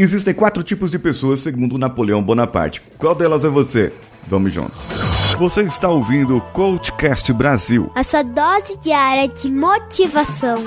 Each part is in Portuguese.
Existem quatro tipos de pessoas segundo Napoleão Bonaparte. Qual delas é você? Vamos juntos. Você está ouvindo o Coachcast Brasil. A sua dose diária de motivação.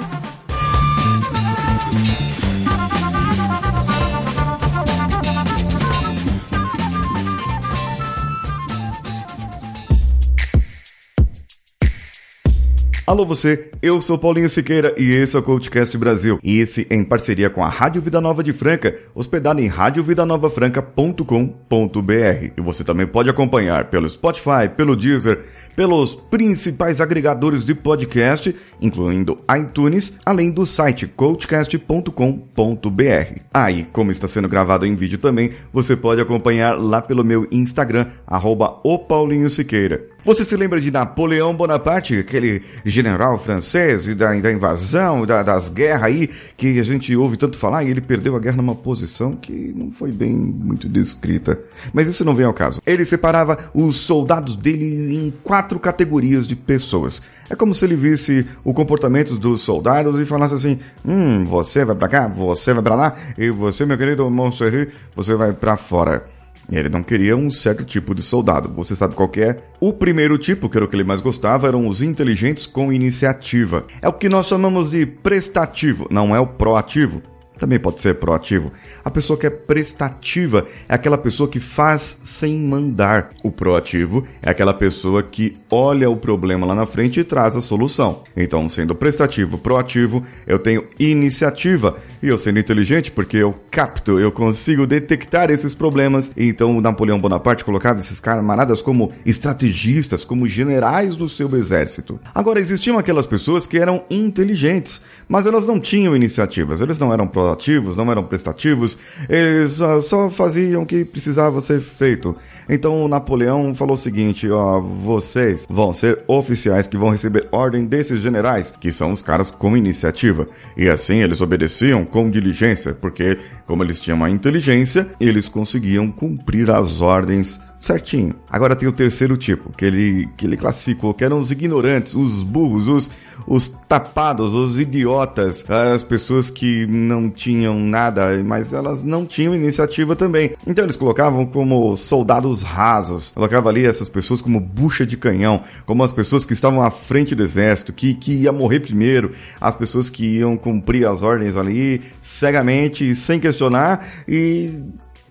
Alô você, eu sou Paulinho Siqueira e esse é o Coachcast Brasil. E esse em parceria com a Rádio Vida Nova de Franca, hospedado em radiovidanovafranca.com.br. E você também pode acompanhar pelo Spotify, pelo Deezer, pelos principais agregadores de podcast, incluindo iTunes, além do site coachcast.com.br. Aí, como está sendo gravado em vídeo também, você pode acompanhar lá pelo meu Instagram, arroba o Paulinho Siqueira. Você se lembra de Napoleão Bonaparte, aquele general francês e da, da invasão, da, das guerras aí, que a gente ouve tanto falar, e ele perdeu a guerra numa posição que não foi bem muito descrita. Mas isso não vem ao caso. Ele separava os soldados dele em quatro categorias de pessoas. É como se ele visse o comportamento dos soldados e falasse assim: hum, você vai pra cá, você vai pra lá, e você, meu querido Montserrat, você vai pra fora. Ele não queria um certo tipo de soldado. Você sabe qual é? O primeiro tipo, que era o que ele mais gostava, eram os inteligentes com iniciativa. É o que nós chamamos de prestativo, não é o proativo também pode ser proativo. A pessoa que é prestativa é aquela pessoa que faz sem mandar. O proativo é aquela pessoa que olha o problema lá na frente e traz a solução. Então, sendo prestativo, proativo, eu tenho iniciativa. E eu sendo inteligente, porque eu capto, eu consigo detectar esses problemas. Então, Napoleão Bonaparte colocava esses camaradas como estrategistas, como generais do seu exército. Agora, existiam aquelas pessoas que eram inteligentes, mas elas não tinham iniciativas, eles não eram proativos proativos, não eram prestativos, eles uh, só faziam o que precisava ser feito. Então Napoleão falou o seguinte: ó, vocês vão ser oficiais que vão receber ordem desses generais, que são os caras com iniciativa. E assim eles obedeciam com diligência, porque, como eles tinham a inteligência, eles conseguiam cumprir as ordens certinho. Agora tem o terceiro tipo, que ele, que ele classificou, que eram os ignorantes, os burros, os, os tapados, os idiotas, as pessoas que não tinham nada, mas elas não tinham iniciativa também. Então eles colocavam como soldados rasos, colocava ali essas pessoas como bucha de canhão, como as pessoas que estavam à frente do exército, que, que ia morrer primeiro, as pessoas que iam cumprir as ordens ali cegamente, sem questionar e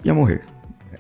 ia morrer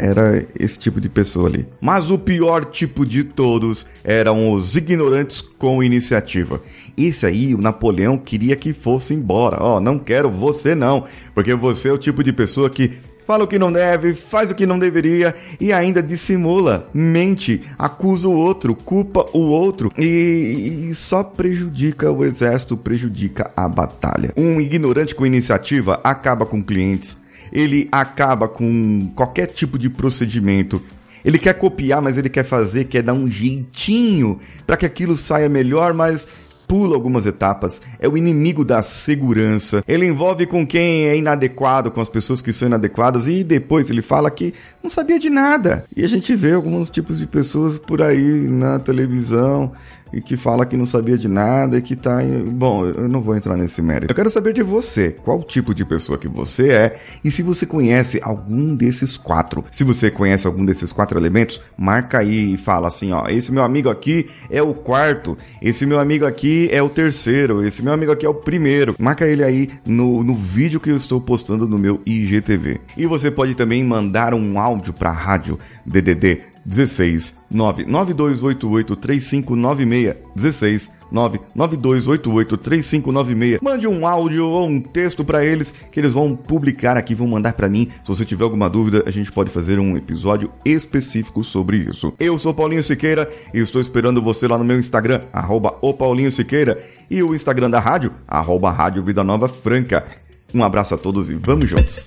era esse tipo de pessoa ali. Mas o pior tipo de todos eram os ignorantes com iniciativa. Esse aí, o Napoleão queria que fosse embora. Ó, oh, não quero você não, porque você é o tipo de pessoa que fala o que não deve, faz o que não deveria e ainda dissimula, mente, acusa o outro, culpa o outro e, e, só prejudica o exército, prejudica a batalha. Um ignorante com iniciativa acaba com clientes, ele acaba com qualquer tipo de procedimento. Ele quer copiar, mas ele quer fazer, quer dar um jeitinho para que aquilo saia melhor, mas pula algumas etapas, é o inimigo da segurança. Ele envolve com quem é inadequado, com as pessoas que são inadequadas e depois ele fala que não sabia de nada. E a gente vê alguns tipos de pessoas por aí na televisão e que fala que não sabia de nada e que tá. Bom, eu não vou entrar nesse mérito. Eu quero saber de você, qual tipo de pessoa que você é e se você conhece algum desses quatro. Se você conhece algum desses quatro elementos, marca aí e fala assim: ó, esse meu amigo aqui é o quarto, esse meu amigo aqui é o terceiro, esse meu amigo aqui é o primeiro. Marca ele aí no, no vídeo que eu estou postando no meu IGTV. E você pode também mandar um áudio para a rádio DDD 16 99288 3596 16 99288 3596. Mande um áudio ou um texto para eles que eles vão publicar aqui, vão mandar para mim. Se você tiver alguma dúvida, a gente pode fazer um episódio específico sobre isso. Eu sou Paulinho Siqueira e estou esperando você lá no meu Instagram, arroba o Paulinho Siqueira, e o Instagram da rádio, arroba Rádio Vida Nova Franca. Um abraço a todos e vamos juntos!